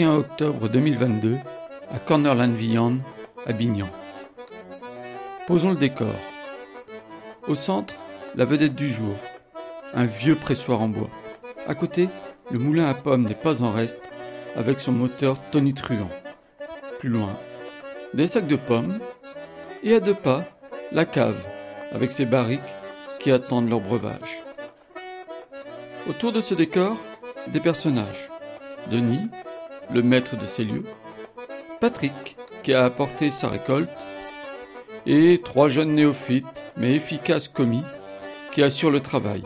31 octobre 2022 à Cornerland Viande, à Bignan. Posons le décor. Au centre, la vedette du jour, un vieux pressoir en bois. À côté, le moulin à pommes n'est pas en reste, avec son moteur tonitruant. Plus loin, des sacs de pommes, et à deux pas, la cave, avec ses barriques qui attendent leur breuvage. Autour de ce décor, des personnages. Denis, le maître de ces lieux, Patrick, qui a apporté sa récolte, et trois jeunes néophytes, mais efficaces commis, qui assurent le travail.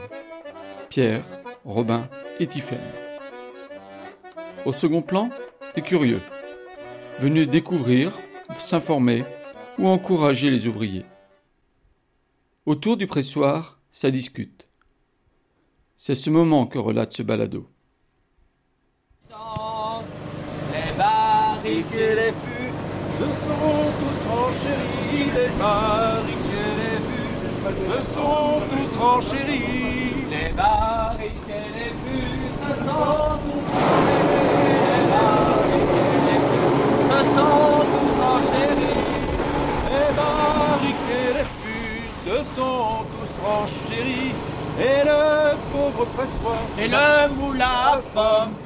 Pierre, Robin et Tiphaine. Au second plan, des curieux, venus découvrir, s'informer ou encourager les ouvriers. Autour du pressoir, ça discute. C'est ce moment que relate ce balado. Les barriques et les fûts me sont tous renchéris. Les barriques et les fûts me sont tous renchéris. Les barriques et les fûts se sont tous renchéris. Les barriques et les fûts se sont tous renchéris. Les barriques et les fûts se sont tous renchéris. Et le pauvre pressoir Et le moulin à pommes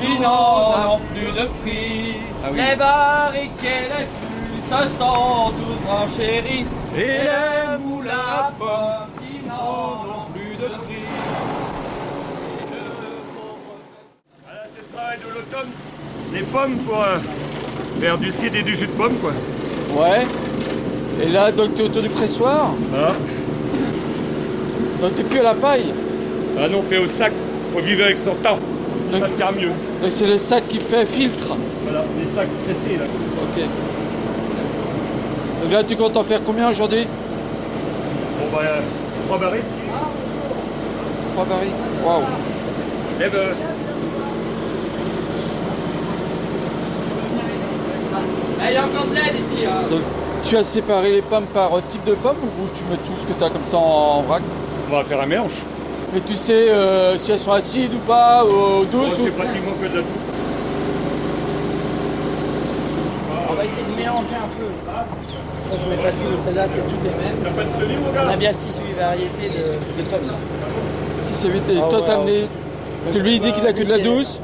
qui n'en ont plus de prix. Les barriques et les fûts se sont tous renchéris Et les moulins à pommes qui n'en ont plus de prix. Voilà, c'est le travail de l'automne. Les pommes pour euh, faire du cidre et du jus de pomme, quoi. Ouais. Et là, donc t'es autour du pressoir, Ah, donc t'es plus à la paille. ah non, fait au sac. Faut vivre avec son temps. Ça Donc- tient mieux. Donc c'est le sac qui fait filtre. Voilà, les sacs pressés, là. Ok. Donc là, tu comptes en faire combien aujourd'hui Bon, bah, euh, trois barils. Trois barils. Waouh. Eh ben, Eh, Il y a encore de l'aide ici. hein. Donc tu as séparé les pommes par euh, type de pomme ou tu mets tout ce que tu as comme ça en vrac? On va faire un mélange. Mais tu sais euh, si elles sont acides ou pas, ou douces ou... c'est pratiquement que de la douce. On va essayer de mélanger un peu. Ça, je mets pas tout. Celle-là, c'est toutes les mêmes. T'as pas de tenue, mon On a gars bien 6-8 variétés de, de pommes. là. Si c'est vite, et Ah toi t'as amené... Parce que lui il dit qu'il a que de la douce.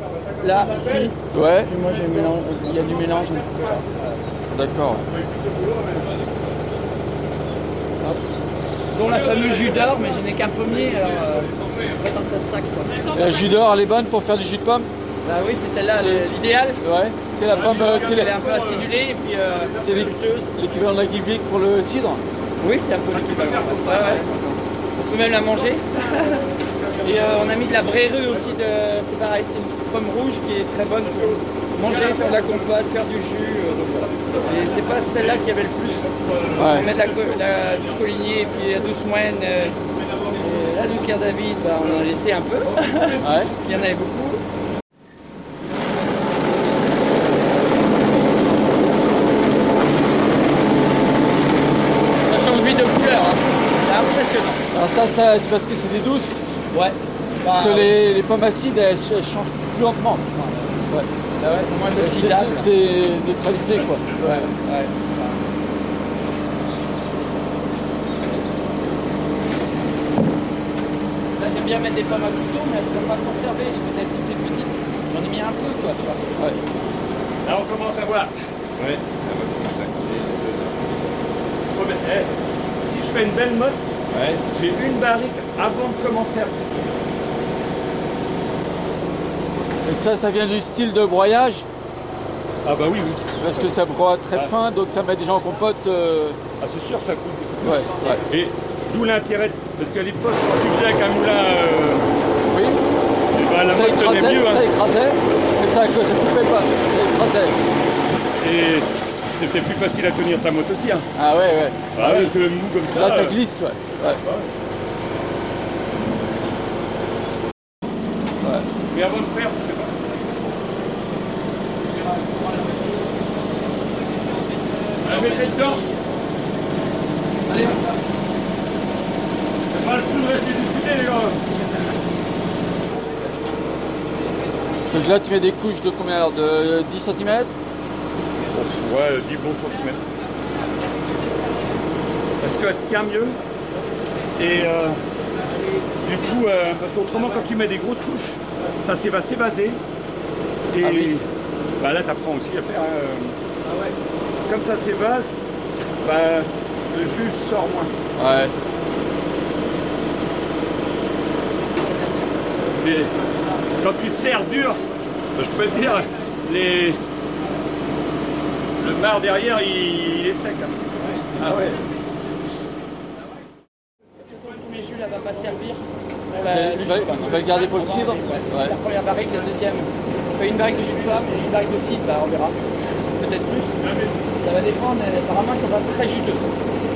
Là, ici. Ouais. Et moi, j'ai mélange. Il y a du mélange. D'accord. Dont la fameuse jus d'or, mais je n'ai qu'un pommier, alors euh, je vais dans cette sac quoi. La jus d'or, elle est bonne pour faire du jus de pomme Bah oui, c'est celle-là, le- l'idéal. Ouais. C'est la pomme... euh, c'est Elle est un peu acidulée et puis euh, c'est l'équivalent de la Givik pour le cidre Oui, c'est un peu l'équivalent. Ouais, ouais. On peut même la manger. Et euh, on a mis de la brérue aussi, de... c'est pareil, c'est une pomme rouge qui est très bonne pour manger, faire de la compote, faire du jus. Et c'est pas celle-là qui avait le plus. On met la, la douce collignée et puis la douce moyenne. euh, la douce Pierre David, bah, on en a laissé un peu. Ouais. Il y en avait beaucoup. Ça change vite de couleur, hein. c'est impressionnant. Alors ça, ça c'est parce que c'est des douces. Ouais. Parce que les, les pommes acides, elles, elles changent plus lentement. Ouais. Ah ouais, c'est neutralisé quoi. Ouais, ouais. Là, j'aime bien mettre des pommes à couteau, mais elles ne sont pas conservées. Je mets des petites, des petites. J'en ai mis un peu, quoi. tu vois. Ouais. Là, on commence à voir. Ouais, ça va commencer à coûter. Oh, mais, eh, si je fais une belle motte, j'ai une barrique avant de commencer à presser. Et ça, ça vient du style de broyage. Ah bah oui, oui. C'est parce que ça broie très Ouais. fin, donc ça met déjà en compote. euh, Ah, c'est sûr, ça coûte beaucoup Ouais, plus. ouais. Et d'où l'intérêt, parce qu'à l'époque, quand tu faisais avec un moulin, euh, Oui. eh ben, la ça écrasait, mieux. hein. ça écrasait, mais ça, ça coupait pas, ça écrasait. Et c'était plus facile à tenir ta motte aussi. Hein. Ah ouais, ouais. Ah ouais, que mou comme ça. Là, ça euh, glisse, ouais. ouais. Mais avant de faire, tu sais pas. Allez, mettez dedans. Allez, C'est pas le tout de rester discuter, les gars. Donc là, tu mets des couches de combien alors De 10 cm Ouais, 10 bons centimètres. Parce qu'elle se tient mieux. Et euh, du coup, euh, parce qu'autrement, quand tu mets des grosses couches, ça va s'évaser. Et Ah oui. bah là, tu apprends aussi à faire. euh, Comme ça s'évase, bah, le jus sort moins. Ouais. Mais quand tu serres dur, je peux te dire, les... le marc derrière, il, il est sec. hein. Ah ouais. De toute façon, le premier jus là va pas servir il jus va- le garder pour le On cidre ouais. Ouais. La première barrique, la deuxième. On fait une barrique de jus de pomme et une barrique de cidre, bah, on verra. Peut-être plus. Ça va dépendre, mais apparemment ça va être très juteux.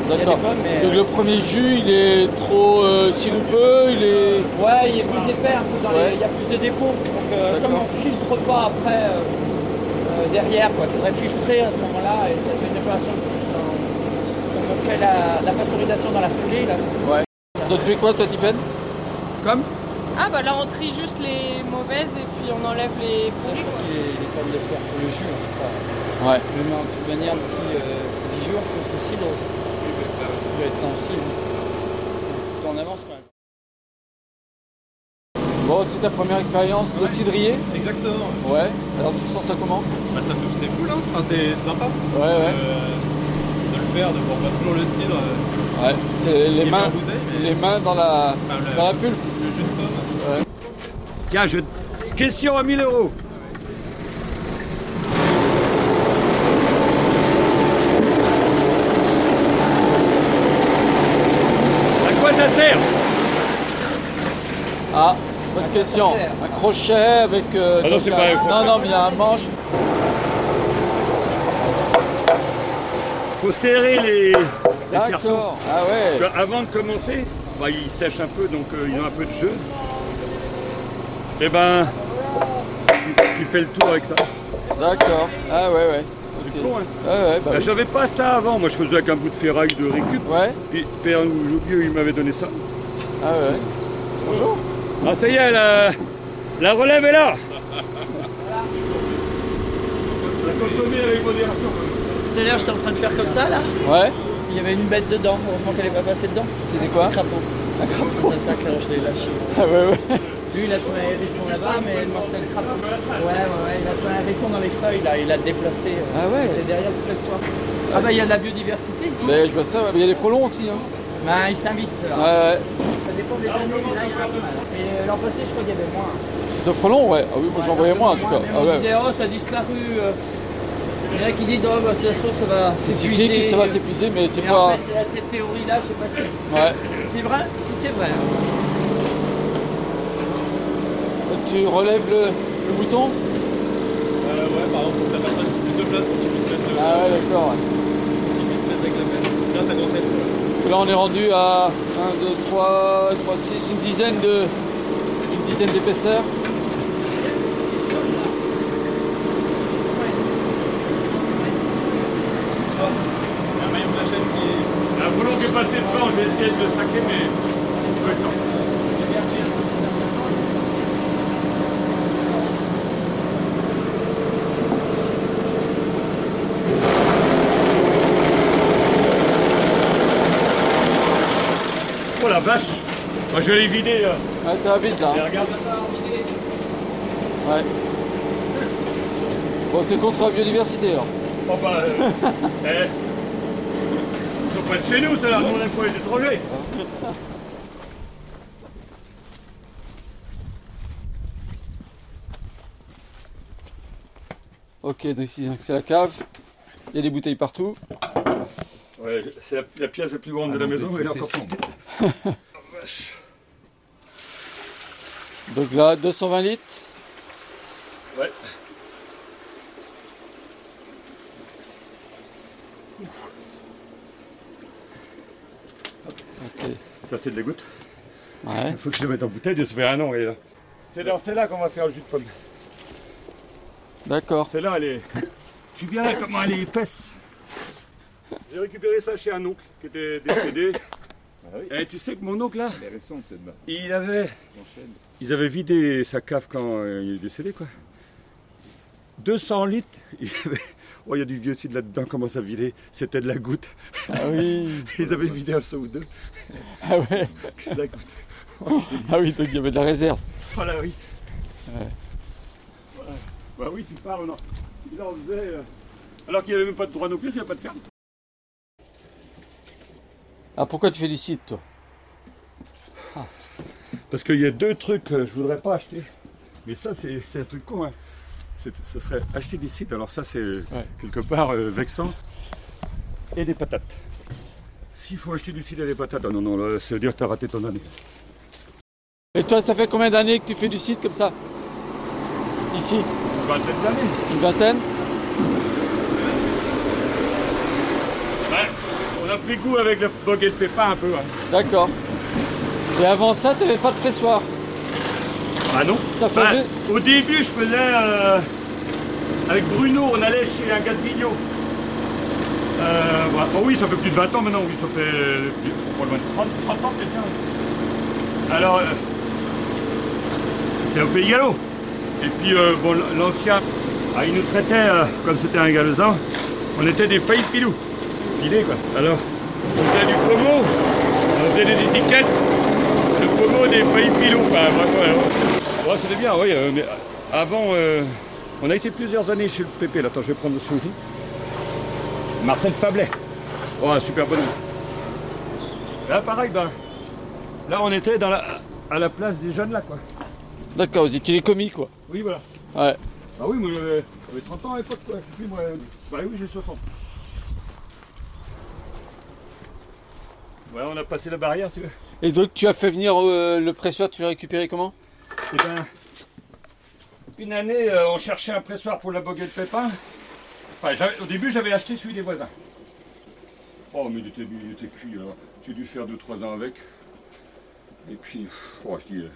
D'accord. pommes, mais. Donc le premier jus, il est trop euh, sirupeux, il est. Ouais, il est plus épais un peu dans Ouais. les. Il y a plus de dépôts. Euh, comme on filtre pas après euh, euh, derrière, quoi. Il faudrait filtrer à ce moment-là et ça fait une opération de plus. Comme on fait la, la pasteurisation dans la foulée là. Ouais. Donc tu fais quoi toi, Tiffen Comme? Ah bah là on trie juste les mauvaises et puis on enlève les pourries quoi. les, les pommes de fer pour le jus. hein, pas- Ouais. Même en toute manière d'ici euh, 10 jours, le cidre il va être temps aussi. hein. En avance quand même. Bon, c'est ta première expérience de cidrier Exactement. Ouais. Alors tu sens ça comment Bah, ça fait- c'est cool, hein. Enfin, c'est sympa Ouais, ouais. euh, de le faire, de voir pas toujours le cidre, euh, Ouais. C'est les mains, en bouteille, mais les mains dans la, enfin, le, dans la pulpe. le jus de pomme. Tiens, je... question à 1000 euros. À quoi ça sert? Ah, bonne question. Un crochet avec. euh, Ah non, c'est pas un crochet. Non, non, mais il y a un manche. Faut serrer les, les cerceaux. Ah ouais. Parce que Avant de commencer, bah, ils sèchent un peu, donc euh, ils ont un peu de jeu. Et ben, tu, tu fais le tour avec ça. D'accord. Ah ouais, ouais. C'est Ok. con, hein Ouais, ouais, bah Bah, oui. J'avais pas ça avant, moi je faisais avec un bout de ferraille de récup. Ouais. Puis Père Joubieux, il m'avait donné ça. Ah ouais. Bonjour. Ah ça y est, la, la relève est là La consommer avec modération. Tout à l'heure, j'étais en train de faire comme ça là. Ouais. Il y avait une bête dedans. Heureusement qu'elle n'est pas passée dedans. C'était quoi Un crapaud. Un crapaud. C'est ça que je l'ai lâché. Ah ouais, ouais. Lui, il a trouvé un hérisson là-bas, mais moi, c'était le crapaud. Ouais, ouais, ouais. Il a trouvé un hérisson dans les feuilles là. Il l'a déplacé. euh, Ah ouais. Il était derrière toute la soie. Ah bah, il y a de la biodiversité ici. Mais je vois ça, ouais. Il y a des frelons aussi. Hein. Bah, il s'invite. là. Ouais, ouais. Ça dépend des années, mais là, il y en a pas mal. Et euh, l'an passé, je crois qu'il y avait moins. De frelons, ouais. Ah oui, moi j'en voyais moins en tout cas. Mais Ah on ouais. disait, oh, ça a disparu. euh. Il y en a qui disent, oh, bah, de toute façon, ça va C'est cyclique, ça va s'épuiser, mais c'est Mais en pas. fait, cette théorie-là, je sais pas si Ouais. c'est vrai. Si c'est vrai. hein. Tu relèves le, le bouton Euh, ouais, par exemple, pour que ça peu plus de place pour qu'il puisse mettre, le- Ah ouais, d'accord. ouais. qu'il puisse mettre avec la pelle. Sinon, ça commence à être. Que Là, on est rendu à 1, 2, 3, 3, 6, une dizaine de. Une dizaine de la volant qui est passé devant, je vais essayer de le saquer, mais temps. Vache Moi je l'ai vidé. euh. Ouais, ça va vite là. Et hein. regarde. Ouais. Bon, t'es contre la biodiversité alors Oh bah. euh, eh. Ils sont pas de chez nous, ça là, nous on aime pas les étrangers. Ok, donc ici c'est la cave. Il y a des bouteilles partout. Ouais, c'est la, la pièce la plus grande de la maison, elle est encore. Donc là, 220 litres. Ouais. Ça c'est de la goutte. Ouais. Il faut que je le mette en bouteille, ça fait un an. et là. C'est dans celle-là qu'on va faire le jus de pomme. D'accord. Celle-là, elle est. Tu verras comment elle est épaisse. J'ai récupéré ça chez un oncle qui était décédé. Et tu sais que mon oncle là, il avait. Ils avaient vidé sa cave quand euh, il est décédé quoi. 200 litres. Il y, avait- oh, il y a du biocide là-dedans, comment ça vidait? C'était de la goutte. Ah oui. Ils avaient vidé un seau ou deux. Ah ouais. que de la goutte. Ah oui, donc il y avait de la réserve. Voilà, oui. Voilà. Bah oui, tu parles, non. Il en faisait. euh, Alors qu'il n'y avait même pas de droit non plus, il n'y a pas de ferme. Ah pourquoi tu fais du site toi Parce qu'il y a deux trucs que je voudrais pas acheter. Mais ça, c'est un truc con. Hein. Ce serait acheter des sites. Alors ça, c'est quelque part euh, vexant. Et des patates. S'il faut acheter du cidre et des patates, ah non, non, là, ça veut dire que tu as raté ton année. Et toi, ça fait combien d'années que tu fais du site comme ça? Ici? Une vingtaine d'années. Une vingtaine Ouais, on a pris goût avec le bog et le pépin un peu. hein. D'accord. Et avant ça, tu n'avais pas de pressoir Ah non T'as fait Bah, Au début, je faisais. euh, avec Bruno, on allait chez un gars de Vignot. Euh, voilà. Oh oui, ça fait plus de 20 ans maintenant, oui, ça fait plus- pas loin de 30, 30 ans peut-être bien. Alors, euh, c'est au Pays Gallo. Et puis, euh, bon, l'ancien, ah, il nous traitait, euh, comme c'était un galezan, on était des failles pilous. Quoi. Alors, on faisait du promo, on faisait des étiquettes, le promo des failles pilous. Enfin, ouais, ouais. Ouais, c'était bien, oui. euh, mais avant, euh, on a été plusieurs années chez le Pépé. Là, attends, je vais prendre le souci. Marcel Fablet. Oh, super bonhomme. Là, pareil, ben, là, on était dans la, à la place des jeunes, là, quoi. D'accord, vous étiez les commis quoi. Oui, voilà. Ouais. Ah oui, moi, j'avais j'avais 30 ans à l'époque, quoi. Je sais plus, moi. Bah oui, j'ai 60. Ouais, on a passé la barrière, tu veux. Et donc tu as fait venir euh, le pressoir, tu l'as récupéré comment? Eh ben, une année, euh, on cherchait un pressoir pour la boguette pépin. Enfin, au début, j'avais acheté celui des voisins. Oh, mais il était, il était cuit. alors. J'ai dû faire 2-3 ans avec. Et puis, oh, je dis, euh,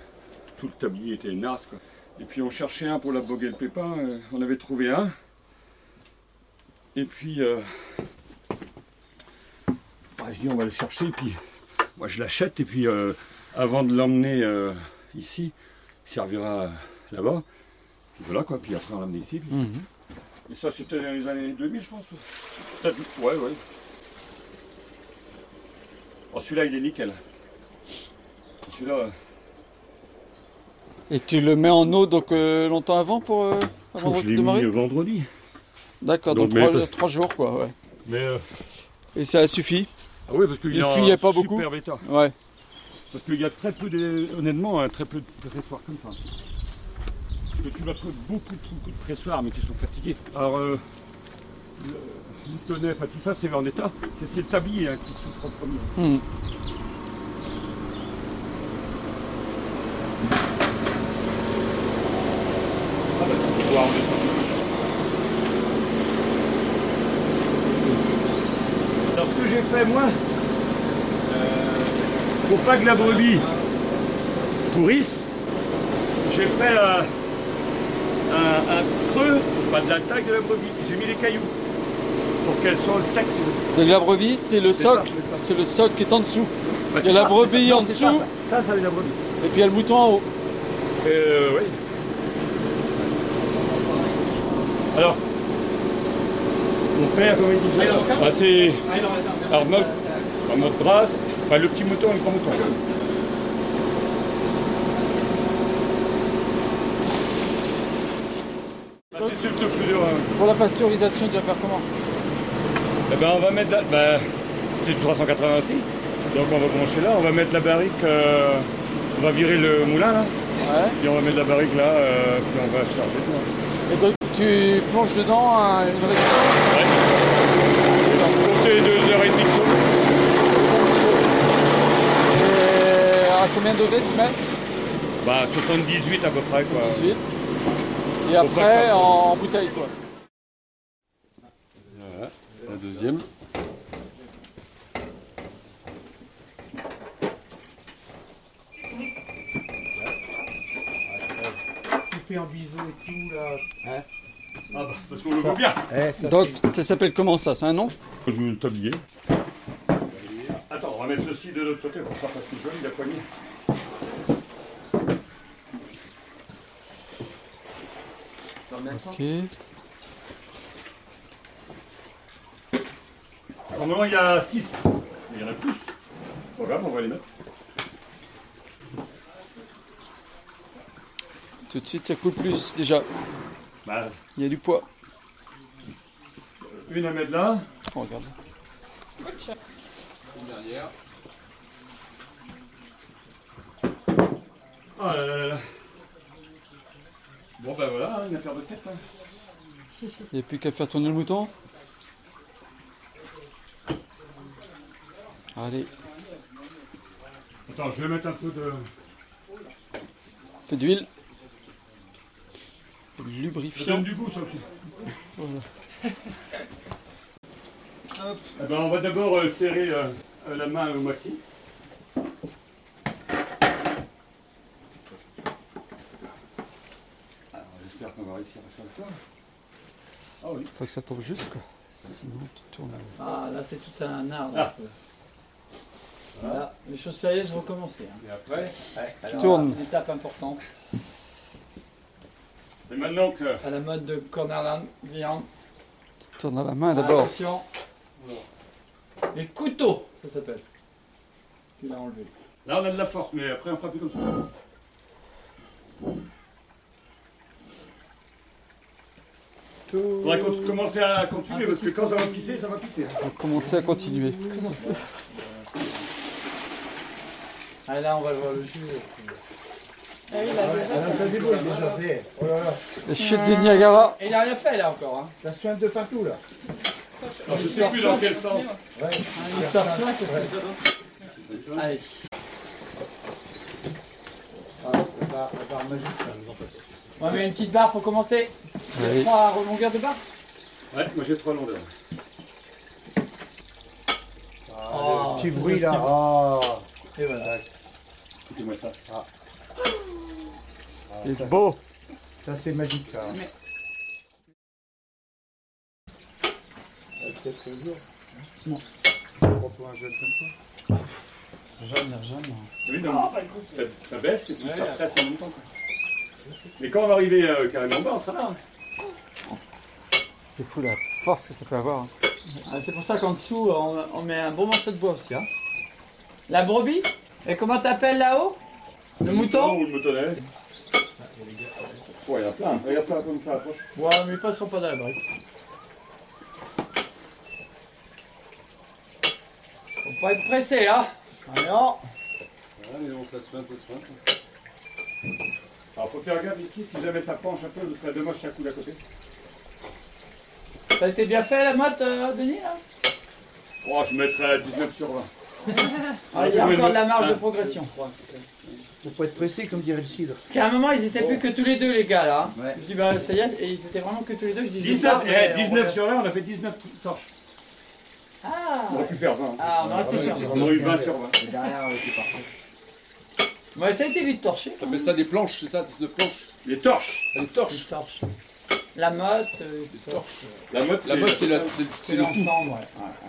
tout le tablier était naze. Quoi. Et puis, on cherchait un pour la boguette pépin. on avait trouvé un. Et puis, bah, je dis, on va le chercher. Et puis, moi, je l'achète. Et puis, euh, avant de l'emmener euh, ici, il servira là-bas. Puis voilà quoi, puis après on l'amène ici. puis- Et ça c'était dans les années 2000 je pense. Peut-être, ouais, ouais. Oh, celui-là il est nickel. Celui-là, euh, Et tu le mets en eau donc longtemps avant pour avant je de l'ai démarrer mis vendredi. D'accord, donc trois, jours quoi, ouais. Mais Et ça suffit ah oui parce qu'il en fuyait pas beaucoup super état. Ouais. Parce qu'il y a très peu de, honnêtement, hein, très peu de pressoirs comme ça. Parce que tu vas trouver beaucoup, beaucoup de pressoirs, mais qui sont fatigués. Alors, euh, le enfin tout ça, c'est en état. C'est, c'est le tablier hein, qui souffre en premier. Hmm. Ah bah, tu peux voir en état. Alors, ce que j'ai fait, moi, euh, pour pas que la brebis pourrisse, j'ai fait euh, un, un creux, pas de la taille de la brebis. J'ai mis des cailloux pour qu'elle soit au. Donc la brebis c'est le socle, c'est le socle qui est en dessous. Bah, Il y a la brebis ça. en dessous. Ça, ça, ça, c'est la brebis. Et puis il y a le mouton en haut. Euh, oui. Alors, mon père, comment il dit ça ah, C'est. En mode brasse, enfin, le petit mouton et le grand mouton. C'est- c'est le truc plus dur, hein. Pour la pasteurisation, tu vas faire comment Eh ben, on va mettre la. ben, c'est du 380 aussi. Donc, on va brancher là, on va mettre la barrique. euh, on va virer le moulin là. Ouais. Puis on va mettre la barrique là, euh, puis on va charger. quoi. Et donc tu plonges dedans à une résistance Ouais. Comptez deux heures et demie de chaud. Et à combien de degrés tu mets Bah 78 à peu près quoi. 18. Et après en, en bouteille quoi. Voilà, la deuxième. Coupé en biseau et tout là. Ah bah, parce qu'on le voit bien. Eh, ça Donc ça s'appelle comment ça? C'est un nom? Je le tablier. Attends, on va mettre ceci de l'autre côté pour que ça fasse plus joli la poignée. Dans le même sens? Ok. Normalement, il y a 6. Il y en a plus. Pas grave, on va les mettre. Tout de suite, ça coule plus déjà. Bah, Il y a du poids. une à mettre là. Oh, regarde. Oh là là là là. Bon, bah voilà, hein, une affaire de fête. hein. Il n'y a plus qu'à faire tourner le mouton. Allez, Attends, je vais mettre un peu de. un peu d'huile. Ça Lubrifiant. donne du goût, ça aussi. Eh ben, on va d'abord euh, serrer euh, euh, la main au maxi. Alors, j'espère qu'on va réussir à faire le tour. Ah oui. Faut que ça tombe juste quoi. Sinon tu tournes. Ah, là, c'est tout un art. Ah. Voilà, les choses sérieuses vont commencer. hein. Et après, Alors, tournes. Une étape importante. Maintenant que. À la mode de Cornerland, viande. Tu tournes à la main d'abord. Attention. Les couteaux, ça s'appelle. Tu l'as enlevé. Là, on a de la force, mais après, on fera plus comme ça. Tout. Faudrait commencer à continuer parce que quand ça va pisser, ça va pisser. hein. On va commencer à continuer. Ah, là, on va voir le jus. Ah oui, là, déjà. Oh là là, Les chutes de Niagara. Et il a rien fait là encore. Hein. ça soigne de partout là. Alors, je sais plus dans quel sens. Ouais. C'est Allez. Ah, la barre, magique. On va mettre une petite barre pour commencer. Allez. Trois longueurs de barre. Ouais, moi j'ai trois longueurs. Oh, Petit bruit là. Ah. Et voilà. Écoutez-moi ça. Ah, C'est ça, beau. ça, c'est magique ça. Mais- Peut-être le jour. Non. Pour un jeune comme Jaune, jaune. Oui, non, ça, ça baisse et puis ça presse en même temps. quoi. Mais quand on va arriver euh, carrément en bas, on sera là. hein. C'est fou la force que ça peut avoir. hein. Ah, c'est pour ça qu'en dessous, on, on met un bon morceau de bois aussi. Hein. La brebis? Et comment t'appelles là-haut? Le mouton ou le moutonnet? Ouais, il y a plein. Regarde ça comme ça approche. Ouais, mais ils passeront pas dans la brique. Faut pas être pressé, hein Alors, Alors faut faire gaffe ici, si jamais ça penche un peu, ce serait dommage chaque coup d'à côté. ça a été bien fait la motte, euh, Denis là? Oh, je mettrais 19 sur 20. Ah, Il y a encore de la marge de Ah. progression. Faut pas être pressé comme dirait le cidre. Parce qu'à un moment, ils étaient plus que tous les deux, les gars là. hein. Je dis, bah ça y est, et ils étaient vraiment que tous les deux. Je dis, 19, je pars, eh, mais 19 on- sur 20, on a fait 19 torches. Ah On aurait pu faire 20. Ah, on aurait pu faire On aurait eu 20 sur 20. Et derrière, c'est parfait. Ouais, ça a été vite torché. T'appelles ça des planches, c'est ça 19 planches Les torches. Ah, Des Les torches torches. La motte, euh. La mode, La c'est la- c'est- c'est c'est le tout. l'ensemble, ouais.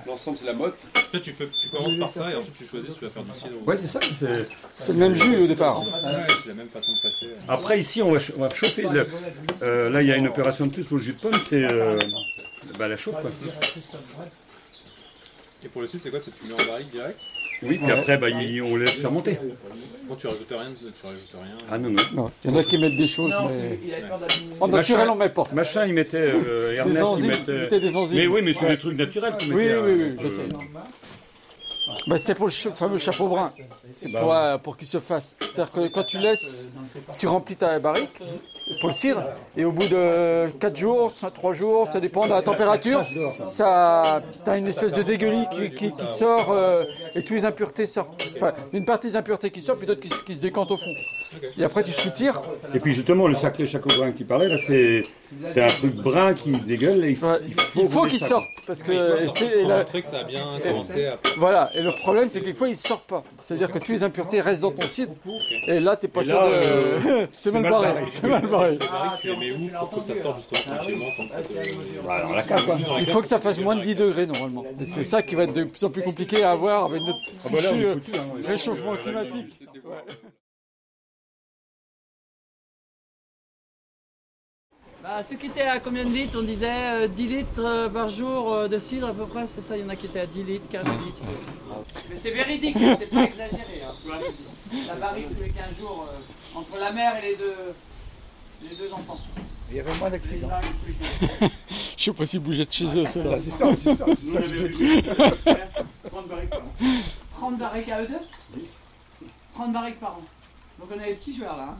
L'ensemble, c'est la motte. Toi, tu, fais, tu commences par ça et ensuite tu choisis si tu vas faire du cidre ou Ouais, c'est ça. c'est- C'est le même jus au départ. Ouais, c'est la même façon de passer. Après, ici, on va, ch- on va chauffer. le- euh, là, il y a une opération de plus pour le jus de pomme, c'est euh, bah, la chauffe. Quoi. Et pour le cidre, c'est quoi C'est tu mets en barrique direct Oui, puis après, bah, il- on laisse faire monter. Tu rajoutes rien, tu rajoutes rien. Ah non, non. Non, il y en a qui mettent des choses, Non, mais il avait peur d'abîmer. en naturel on met pas. Machin, il mettait. Euh, Ernest, Des il enzymes, il mettait. mettait des enzymes. Mais oui, mais c'est Ouais. des trucs naturels. qu'il Oui, mettait, oui, euh, oui, je euh, sais. Bah, c'est pour le fameux chapeau brun. C'est Bah pour, euh, pour qu'il se fasse. C'est-à-dire que quand tu laisses, tu remplis ta barrique pour le cidre, et au bout de 4 jours, 3 jours, ça dépend de la température, ça, t'as une espèce de dégueulis qui, sort, euh, et toutes les impuretés sortent. Une partie des impuretés qui sortent, puis d'autres qui, se- décantent au fond. Et après, tu soutires. Et puis justement, le sacré chapeau brun qui parlait, là, c'est c'est un truc brun qui dégueule. Et il faut, Ouais, il faut, Il qu'il sorte, parce que Ouais, il c'est- la- montrer que ça a bien commencé à Voilà, et le problème c'est que des fois ils sortent pas. C'est-à-dire que toutes les impuretés restent dans ton cidre, et là t'es pas Et sûr là, de. euh, c'est mal mal barré, c'est mal barré. La barrique, tu les mets où pour que ça sorte justement tranquillement sans que ça te. Voilà, alors la cave, quoi. Il faut que ça fasse moins de 10 degrés normalement. Et c'est ça qui va être de plus en plus compliqué à avoir avec notre Ah bah là, fichu euh, hein. réchauffement Euh, climatique. Bah, ceux qui étaient à combien de litres On disait euh, 10 litres euh, par jour euh, de cidre à peu près, c'est ça Il y en a qui étaient à 10 litres, 15 litres. Mais c'est véridique, c'est pas exagéré. hein. La barrique tous les 15 jours euh, entre la mère et les deux, les deux enfants. Il y avait moins d'accidents. Je sais pas s'ils bougeaient de chez eux, ça. Ah, c'est ça, c'est ça, c'est ça que je veux dire. 30 barriques par an. 30 barriques à eux deux? 30 barriques par an. Donc on a des petits joueurs là.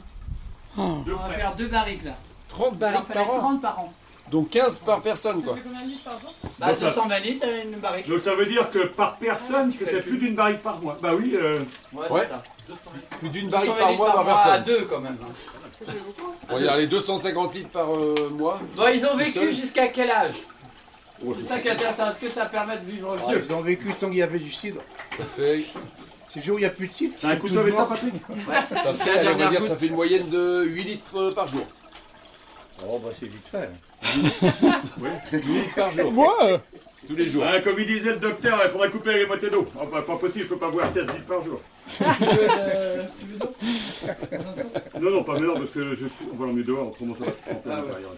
hein. Deux On va faire deux barriques là. 30 Il en barriques fallait par an 30 par an. Donc 15 par personne, quoi. Ça fait combien de litres par jour Bah Donc ça- 220 litres, euh, une barrique. Donc ça veut dire que par personne, c'était plus d'une barrique par mois. Bah oui, euh, Ouais, Ouais. c'est ça. Plus d'une 220 barrique par mois par à personne. deux quand même. hein. On va les 250 litres par euh, mois. Bon, ils ont vécu jusqu'à quel âge Oh, C'est ça qui est intéressant. Est-ce que ça permet de vivre Ah, vieux Ils ont vécu tant qu'il y avait du cidre. Ça fait, C'est le jour où il n'y a plus de cidre. un couteau avec ça fait, allez, on va dire, ça fait une moyenne de 8 litres euh, par jour. Oh, bah c'est vite fait. 8 litres par jour. Moi Tous les jours. Ah, Comme il disait le docteur, il faudrait couper les moitiés d'eau. Oh, bah, pas possible, je peux pas boire 16 litres par jour. Non, non, pas maintenant, parce que je, on va l'emmener dehors, autrement ça va se tremper à l'intérieur.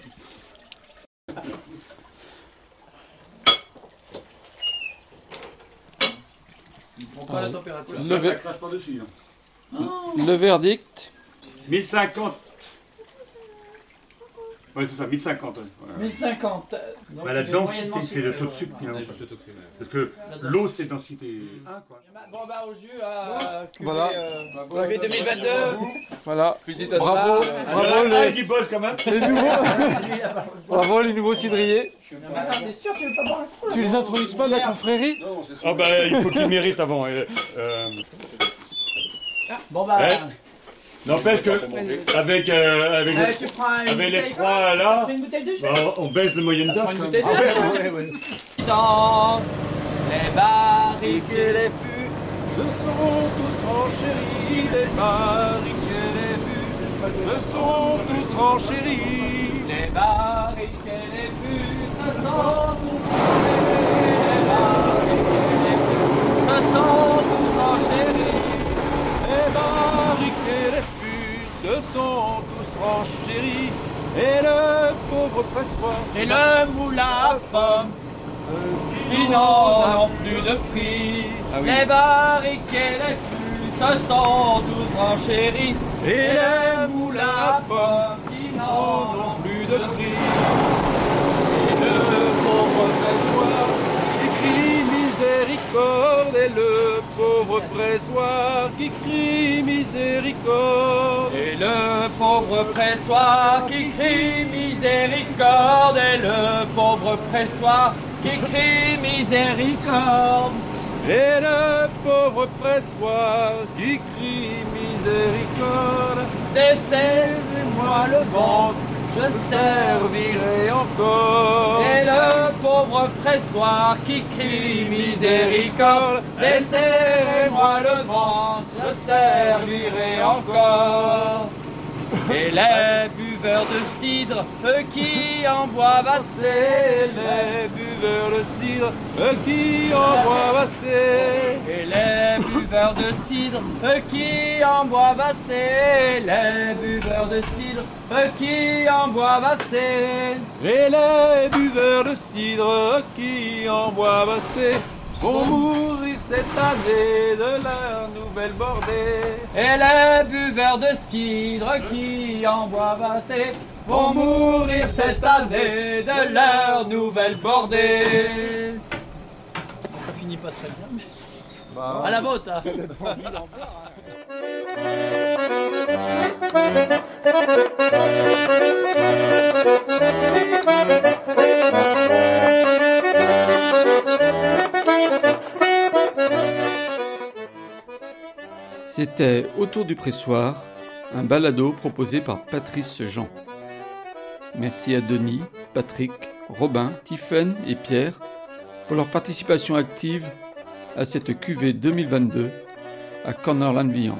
Pas la température. Le, ver- crache pas dessus. hein. le verdict 1050. Ouais, c'est ça, 1050. ouais. Ouais. 1050. Donc, Bah, la densité, c'est le sucré, taux de ouais. sucre finalement. Parce que l'eau, c'est densité 1, quoi. Bon bah au jus à cuvée, Voilà. euh, cuvée 2022. Voilà. Félicitations. Bravo, Ah, bravo ah, les, il bosse quand même. les nouveaux, bravo les nouveaux cidriers. Ah, sûr tu veux pas boire un coup Tu les introduis pas de la confrérie Non, c'est sûr. Ah bah, il faut qu'il mérite avant. euh, euh, Bon bah. N'empêche que, avec, euh, avec, euh, les, tu prends une avec les bouteille trois là, Prends une bouteille de jus. bah, on baisse le moyenne d'âge quand même. Dans les barriques et les fûts se sont tous renchéris. Les barriques et les fûts se sont tous renchéris. Les barriques et les fûts se sont tous renchéris. Les barriques et les fûts se sont tous renchéris. Les barriques et les fûts se sont tous renchéris. Et le pauvre pressoir Et le moulin à pommes. qui n'en ont plus de prix. Les barriques et les fûts se sont tous renchéris. Et les moulins à pommes qui n'en ont plus de prix. Et le pauvre pressoir qui crie miséricorde. Et le pauvre pressoir qui crie miséricorde. Et le pauvre pressoir qui crie miséricorde. Et le pauvre pressoir qui crie miséricorde. Et le pauvre pressoir qui crie miséricorde. Desserrez-moi le ventre, je servirai encore. Et le pauvre pressoir qui crie miséricorde. Desserrez-moi le ventre, je servirai encore. Et les buveurs de cidre, eux qui en boivent assez, les buveurs de cidre, eux qui en boivent assez. Et les buveurs de cidre, eux qui en boivent assez, les buveurs de cidre, qui en boivent assez. Et les buveurs de cidre, eux qui en boivent assez. Cette année de leur nouvelle bordée. Et les buveurs de cidre qui en boivent assez vont mourir cette année de leur nouvelle bordée. Ça finit pas très bien. mais- À la vôtre. hein. C'était Autour du pressoir, un balado proposé par Patrice Jean. Merci à Denis, Patrick, Robin, Tiffen et Pierre pour leur participation active à cette cuvée 2022 à Cornerland Viande.